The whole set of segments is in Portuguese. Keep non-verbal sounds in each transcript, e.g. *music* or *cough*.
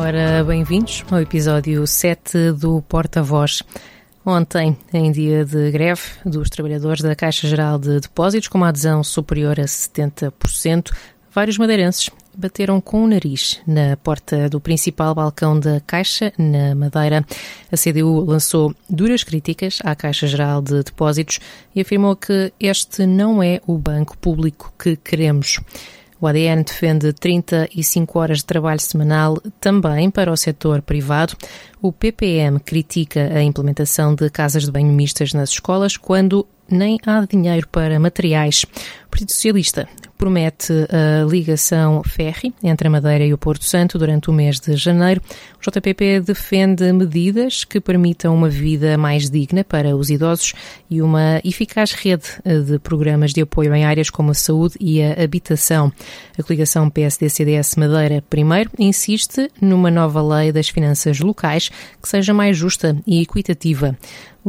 Ora, bem-vindos ao episódio 7 do Porta-Voz. Ontem, em dia de greve dos trabalhadores da Caixa Geral de Depósitos, com uma adesão superior a 70%, vários madeirenses bateram com o nariz na porta do principal balcão da Caixa, na Madeira. A CDU lançou duras críticas à Caixa Geral de Depósitos e afirmou que este não é o banco público que queremos. O ADN defende 35 horas de trabalho semanal também para o setor privado. O PPM critica a implementação de casas de banho mistas nas escolas quando nem há dinheiro para materiais. O Partido Socialista promete a ligação ferry entre a Madeira e o Porto Santo durante o mês de janeiro. O JPP defende medidas que permitam uma vida mais digna para os idosos e uma eficaz rede de programas de apoio em áreas como a saúde e a habitação. A coligação PSD-CDS Madeira, primeiro, insiste numa nova lei das finanças locais que seja mais justa e equitativa.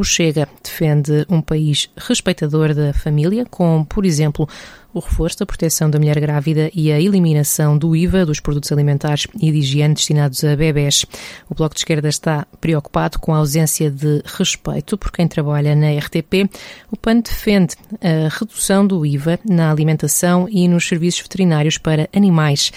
O Chega defende um país respeitador da família, com, por exemplo, o reforço da proteção da mulher grávida e a eliminação do IVA dos produtos alimentares e de higiene destinados a bebés. O Bloco de Esquerda está preocupado com a ausência de respeito por quem trabalha na RTP. O PAN defende a redução do IVA na alimentação e nos serviços veterinários para animais.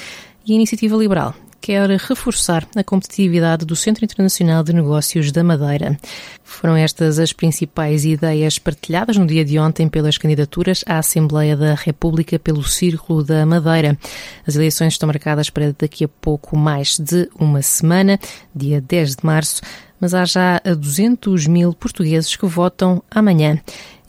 E a Iniciativa Liberal quer reforçar a competitividade do Centro Internacional de Negócios da Madeira. Foram estas as principais ideias partilhadas no dia de ontem pelas candidaturas à Assembleia da República pelo Círculo da Madeira. As eleições estão marcadas para daqui a pouco mais de uma semana, dia 10 de março, mas há já 200 mil portugueses que votam amanhã.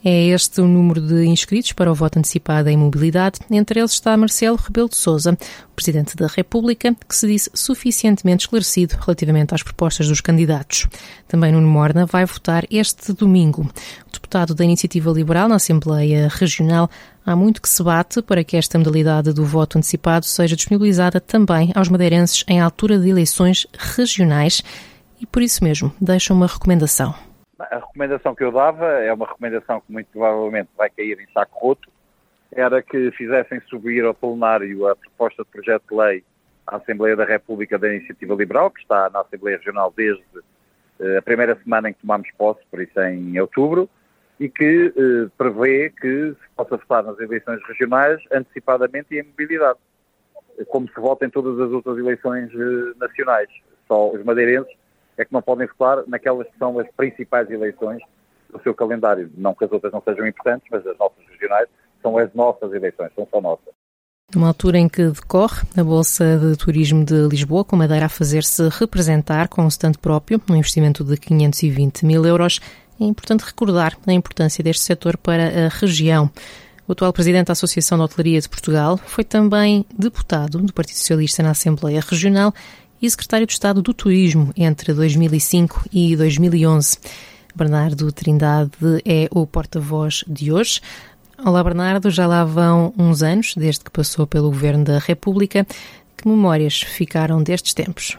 É este o número de inscritos para o voto antecipado em mobilidade. Entre eles está Marcelo Rebelo de Sousa, Presidente da República, que se disse suficientemente esclarecido relativamente às propostas dos candidatos. Também Nuno Morna vai votar este domingo. O deputado da Iniciativa Liberal na Assembleia Regional Há muito que se bate para que esta modalidade do voto antecipado seja disponibilizada também aos madeirenses em altura de eleições regionais e, por isso mesmo, deixa uma recomendação. A recomendação que eu dava é uma recomendação que muito provavelmente vai cair em saco roto, era que fizessem subir ao plenário a proposta de projeto de lei à Assembleia da República da Iniciativa Liberal, que está na Assembleia Regional desde uh, a primeira semana em que tomamos posse, por isso em outubro, e que uh, prevê que se possa votar nas eleições regionais antecipadamente e em mobilidade, como se vota em todas as outras eleições uh, nacionais. Só os madeirenses é que não podem votar naquelas que são as principais eleições do seu calendário. Não que as outras não sejam importantes, mas as nossas regionais são as nossas eleições, são só nossas. Numa altura em que decorre a Bolsa de Turismo de Lisboa, com Madeira a fazer-se representar com um stand próprio, um investimento de 520 mil euros, é importante recordar a importância deste setor para a região. O atual presidente da Associação de Hotelaria de Portugal foi também deputado do Partido Socialista na Assembleia Regional e secretário de Estado do Turismo entre 2005 e 2011. Bernardo Trindade é o porta-voz de hoje. Olá, Bernardo. Já lá vão uns anos desde que passou pelo Governo da República. Que memórias ficaram destes tempos?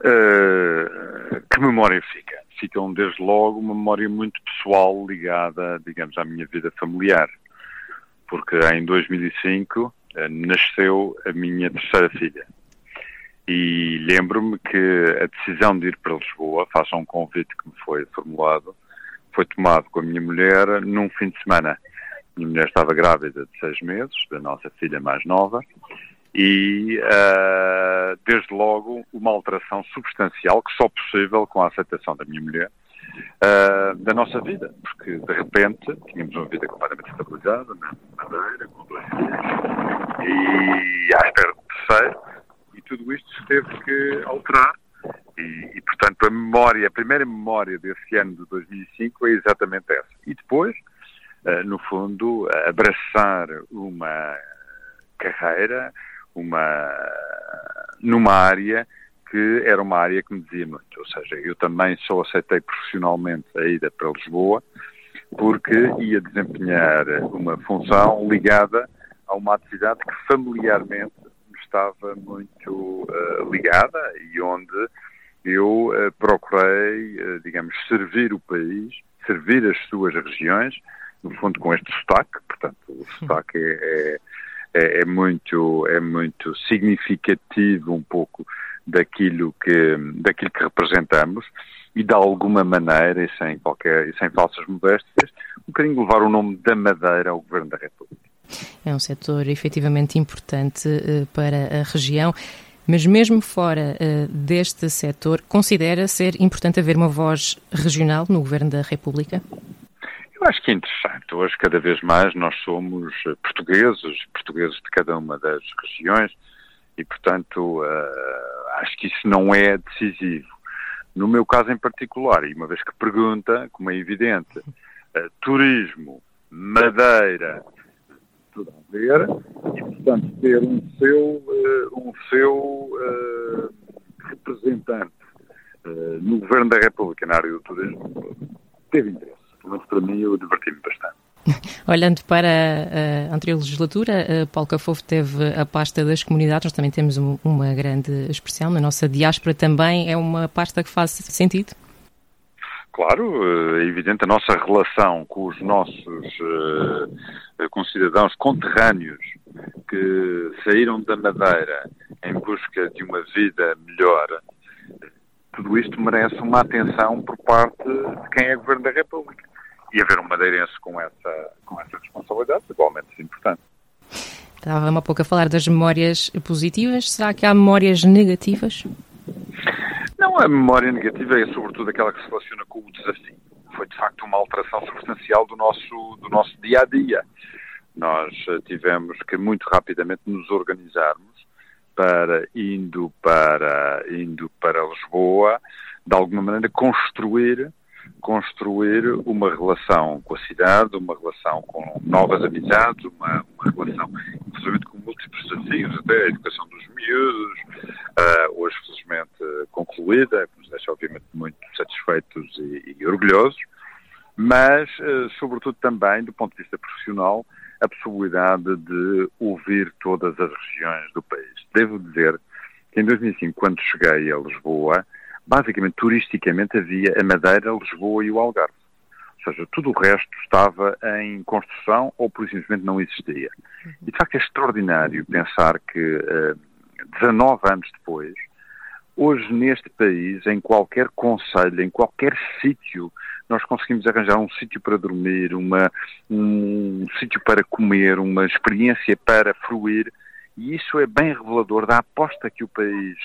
Uh, que memória fica? Ficam, desde logo, uma memória muito pessoal ligada, digamos, à minha vida familiar. Porque em 2005 uh, nasceu a minha terceira filha. E lembro-me que a decisão de ir para Lisboa, faça um convite que me foi formulado, foi tomado com a minha mulher num fim de semana. Minha mulher estava grávida de seis meses, da nossa filha mais nova, e uh, desde logo uma alteração substancial, que só possível com a aceitação da minha mulher, uh, da nossa vida, porque de repente tínhamos uma vida completamente estabilizada, na Madeira, com dois filhos, e à espera do terceiro, tudo isto se teve que alterar e, e, portanto, a memória, a primeira memória desse ano de 2005 é exatamente essa. E depois, uh, no fundo, abraçar uma carreira, uma, numa área que era uma área que me dizia muito. Ou seja, eu também só aceitei profissionalmente a ida para Lisboa porque ia desempenhar uma função ligada a uma atividade que familiarmente estava muito uh, ligada e onde eu uh, procurei, uh, digamos, servir o país, servir as suas regiões, no fundo com este sotaque, portanto, o sotaque é, é, é, muito, é muito significativo um pouco daquilo que, daquilo que representamos e de alguma maneira, e sem, qualquer, e sem falsas modéstias, um bocadinho levar o nome da Madeira ao Governo da República. É um setor efetivamente importante uh, para a região. Mas mesmo fora uh, deste setor, considera ser importante haver uma voz regional no Governo da República? Eu acho que é interessante. Hoje, cada vez mais, nós somos eh, portugueses, portugueses de cada uma das regiões, e, portanto, uh, acho que isso não é decisivo. No meu caso em particular, e uma vez que pergunta, como é evidente, uh, turismo, madeira, tudo a ver, e, portanto, ter um seu, um seu representante no Governo da República na área do turismo teve interesse pelo menos para mim, eu diverti-me bastante. *laughs* Olhando para a anterior legislatura, Paulo Cafofo teve a pasta das comunidades, nós também temos uma grande expressão, na nossa diáspora também é uma pasta que faz sentido? Claro, é evidente a nossa relação com os nossos uh, concidadãos conterrâneos que saíram da Madeira em busca de uma vida melhor, tudo isto merece uma atenção por parte de quem é Governo da República e haver um madeirense com essa, com essa responsabilidade, igualmente é importante. Estava-me há pouco a falar das memórias positivas. Será que há memórias negativas? A memória negativa é sobretudo aquela que se relaciona com o desafio. Foi de facto uma alteração substancial do nosso, do nosso dia a dia. Nós eh, tivemos que muito rapidamente nos organizarmos para indo para indo para Lisboa, de alguma maneira construir construir uma relação com a cidade, uma relação com novas amizades, uma, uma relação, inclusive com múltiplos desafios, até a educação dos miúdos, uh, hoje felizmente concluída, que nos deixa obviamente muito satisfeitos e, e orgulhosos, mas uh, sobretudo também do ponto de vista profissional, a possibilidade de ouvir todas as regiões do país. Devo dizer que em 2005, quando cheguei a Lisboa, basicamente, turisticamente, havia a Madeira, Lisboa e o Algarve. Ou seja, tudo o resto estava em construção ou, por simplesmente, não existia. E, de facto, é extraordinário pensar que, uh, eh, 19 anos depois, hoje neste país, em qualquer conselho, em qualquer sítio, nós conseguimos arranjar um sítio para dormir, uma, um sítio para comer, uma experiência para fruir, e isso é bem revelador da aposta que o país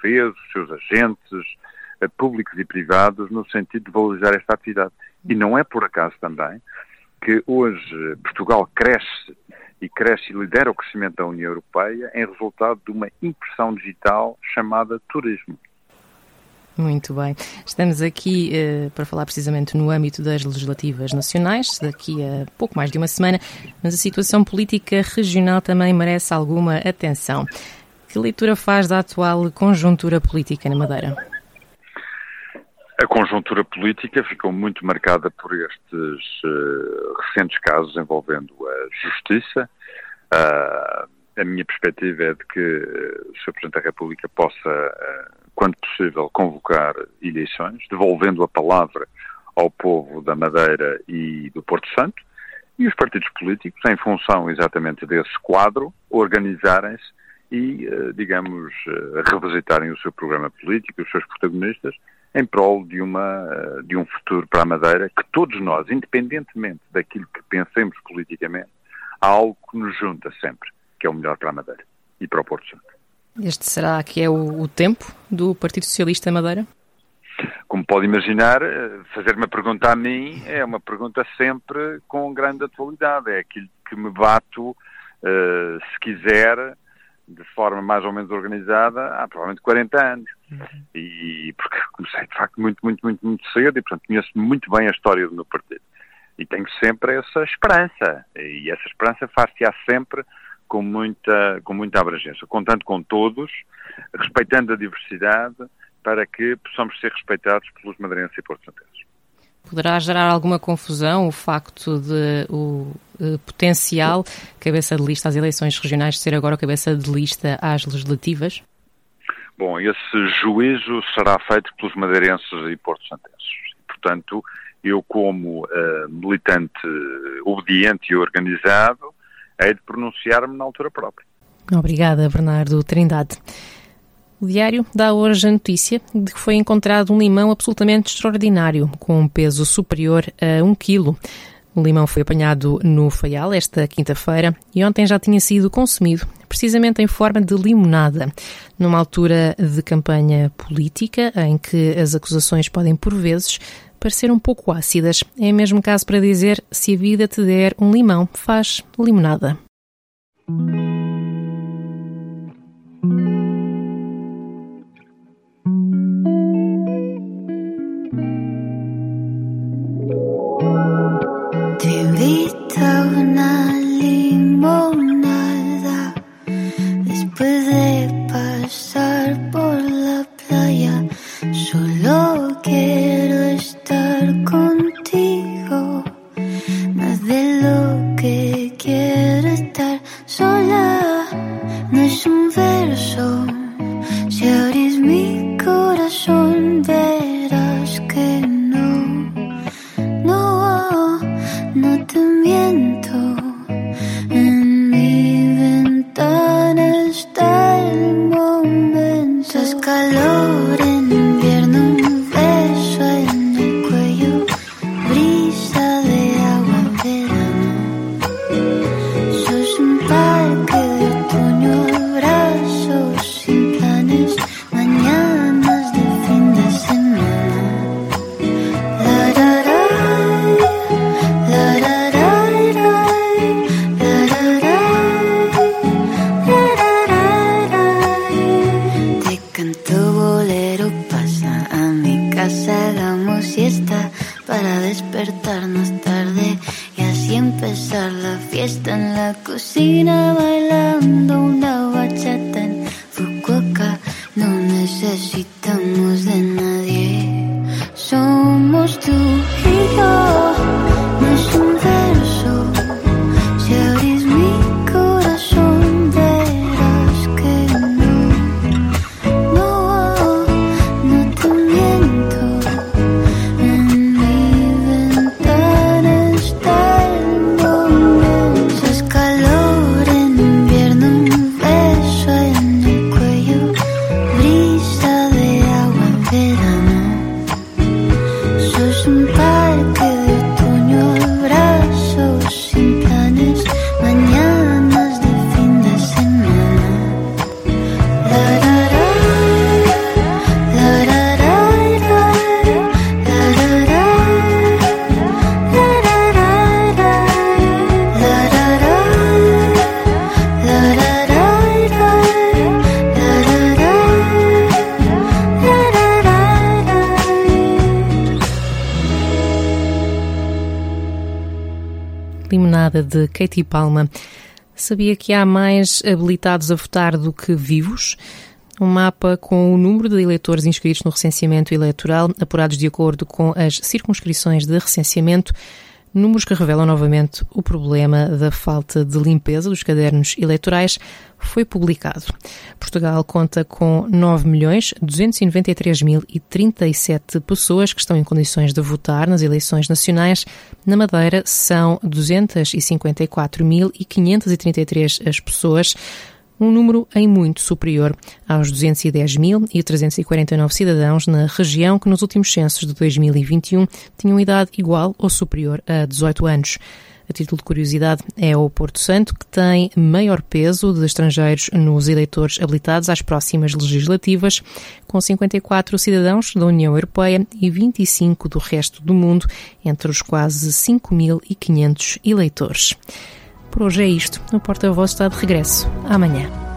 fez, os seus agentes, eh, públicos e privados no sentido de valorizar esta atividade. E não é por acaso também que hoje Portugal cresce e cresce e lidera o crescimento da União Europeia em resultado de uma impressão digital chamada turismo. Muito bem. Estamos aqui uh, para falar precisamente no âmbito das legislativas nacionais, daqui a pouco mais de uma semana, mas a situação política regional também merece alguma atenção. Que leitura faz da atual conjuntura política na Madeira? A conjuntura política ficou muito marcada por estes uh, recentes casos envolvendo a justiça. Uh, a minha perspectiva é de que uh, o Sr. Presidente da República possa, quando possível, convocar eleições, devolvendo a palavra ao povo da Madeira e do Porto Santo, e os partidos políticos, em função exatamente desse quadro, organizarem-se e, digamos, revisitarem o seu programa político, os seus protagonistas, em prol de, uma, de um futuro para a Madeira que todos nós, independentemente daquilo que pensemos politicamente, há algo que nos junta sempre, que é o melhor para a Madeira e para o Porto Santo. Este será que é o, o tempo do Partido Socialista Madeira? Como pode imaginar, eh, fazer uma pergunta a mim é uma pergunta sempre com grande atualidade. É aquilo que me bato, uh, se quiser, de forma mais ou menos organizada há provavelmente 40 anos. Uhum. E porque comecei de facto muito, muito, muito, muito cedo e portanto conheço muito bem a história do meu partido. E tenho sempre essa esperança. E essa esperança faz-se-á sempre com muita, com muita abrangência, contando com todos, respeitando a diversidade, para que possamos ser respeitados pelos madeirenses e porto-santenses. Poderá gerar alguma confusão o facto de o uh, potencial cabeça de lista às eleições regionais ser agora cabeça de lista às legislativas? Bom, esse juízo será feito pelos madeirenses e porto-santenses. Portanto, eu como uh, militante obediente e organizado, hei de pronunciar-me na altura própria. Obrigada, Bernardo Trindade. O diário dá hoje a notícia de que foi encontrado um limão absolutamente extraordinário, com um peso superior a um quilo. O limão foi apanhado no Faial esta quinta-feira e ontem já tinha sido consumido, precisamente em forma de limonada, numa altura de campanha política em que as acusações podem, por vezes, parecer um pouco ácidas. É mesmo caso para dizer: se a vida te der um limão, faz limonada. De Katie Palma. Sabia que há mais habilitados a votar do que vivos? Um mapa com o número de eleitores inscritos no recenseamento eleitoral, apurados de acordo com as circunscrições de recenseamento, Números que revelam novamente o problema da falta de limpeza dos cadernos eleitorais foi publicado. Portugal conta com 9.293.037 pessoas que estão em condições de votar nas eleições nacionais. Na Madeira são 254.533 as pessoas um número em muito superior aos 210.349 cidadãos na região que nos últimos censos de 2021 tinham idade igual ou superior a 18 anos. A título de curiosidade, é o Porto Santo que tem maior peso de estrangeiros nos eleitores habilitados às próximas legislativas, com 54 cidadãos da União Europeia e 25 do resto do mundo, entre os quase 5.500 eleitores. Por hoje é isto. O Porta-Voz está de regresso amanhã.